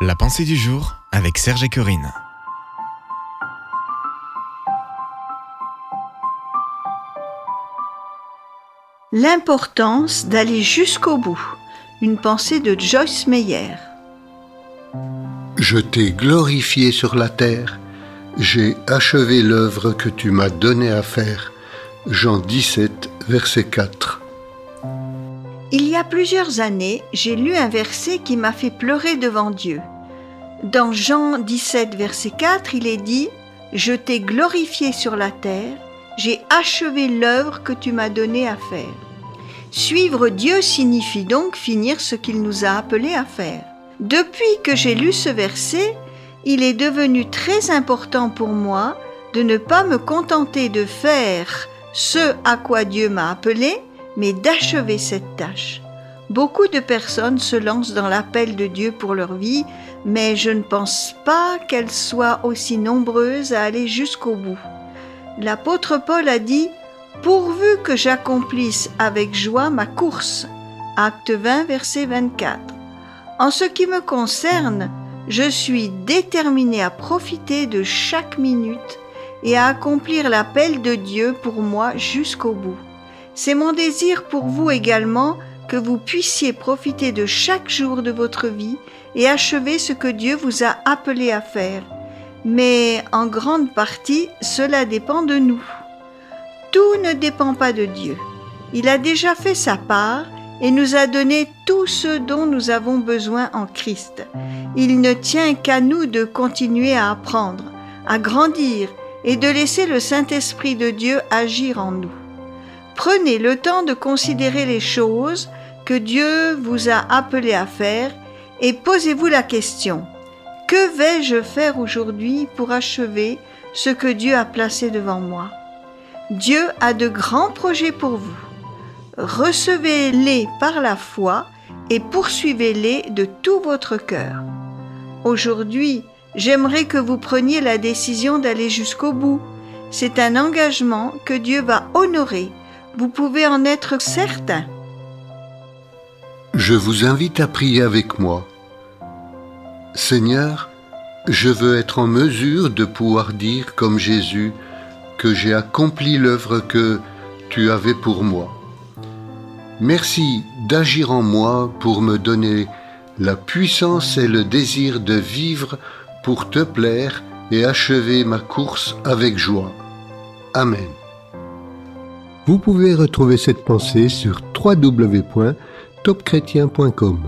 La pensée du jour avec Serge et Corinne. L'importance d'aller jusqu'au bout. Une pensée de Joyce Meyer. Je t'ai glorifié sur la terre, j'ai achevé l'œuvre que tu m'as donnée à faire. Jean 17, verset 4. Il y a plusieurs années, j'ai lu un verset qui m'a fait pleurer devant Dieu. Dans Jean 17, verset 4, il est dit Je t'ai glorifié sur la terre, j'ai achevé l'œuvre que tu m'as donnée à faire. Suivre Dieu signifie donc finir ce qu'il nous a appelés à faire. Depuis que j'ai lu ce verset, il est devenu très important pour moi de ne pas me contenter de faire ce à quoi Dieu m'a appelé, mais d'achever cette tâche. Beaucoup de personnes se lancent dans l'appel de Dieu pour leur vie, mais je ne pense pas qu'elles soient aussi nombreuses à aller jusqu'au bout. L'apôtre Paul a dit Pourvu que j'accomplisse avec joie ma course. Acte 20, verset 24. En ce qui me concerne, je suis déterminé à profiter de chaque minute et à accomplir l'appel de Dieu pour moi jusqu'au bout. C'est mon désir pour vous également que vous puissiez profiter de chaque jour de votre vie et achever ce que Dieu vous a appelé à faire. Mais en grande partie, cela dépend de nous. Tout ne dépend pas de Dieu. Il a déjà fait sa part et nous a donné tout ce dont nous avons besoin en Christ. Il ne tient qu'à nous de continuer à apprendre, à grandir et de laisser le Saint-Esprit de Dieu agir en nous. Prenez le temps de considérer les choses que Dieu vous a appelé à faire et posez-vous la question, que vais-je faire aujourd'hui pour achever ce que Dieu a placé devant moi? Dieu a de grands projets pour vous recevez-les par la foi et poursuivez-les de tout votre cœur. Aujourd'hui, j'aimerais que vous preniez la décision d'aller jusqu'au bout. C'est un engagement que Dieu va honorer. Vous pouvez en être certain. Je vous invite à prier avec moi. Seigneur, je veux être en mesure de pouvoir dire comme Jésus que j'ai accompli l'œuvre que tu avais pour moi. Merci d'agir en moi pour me donner la puissance et le désir de vivre pour te plaire et achever ma course avec joie. Amen. Vous pouvez retrouver cette pensée sur www.topchrétien.com.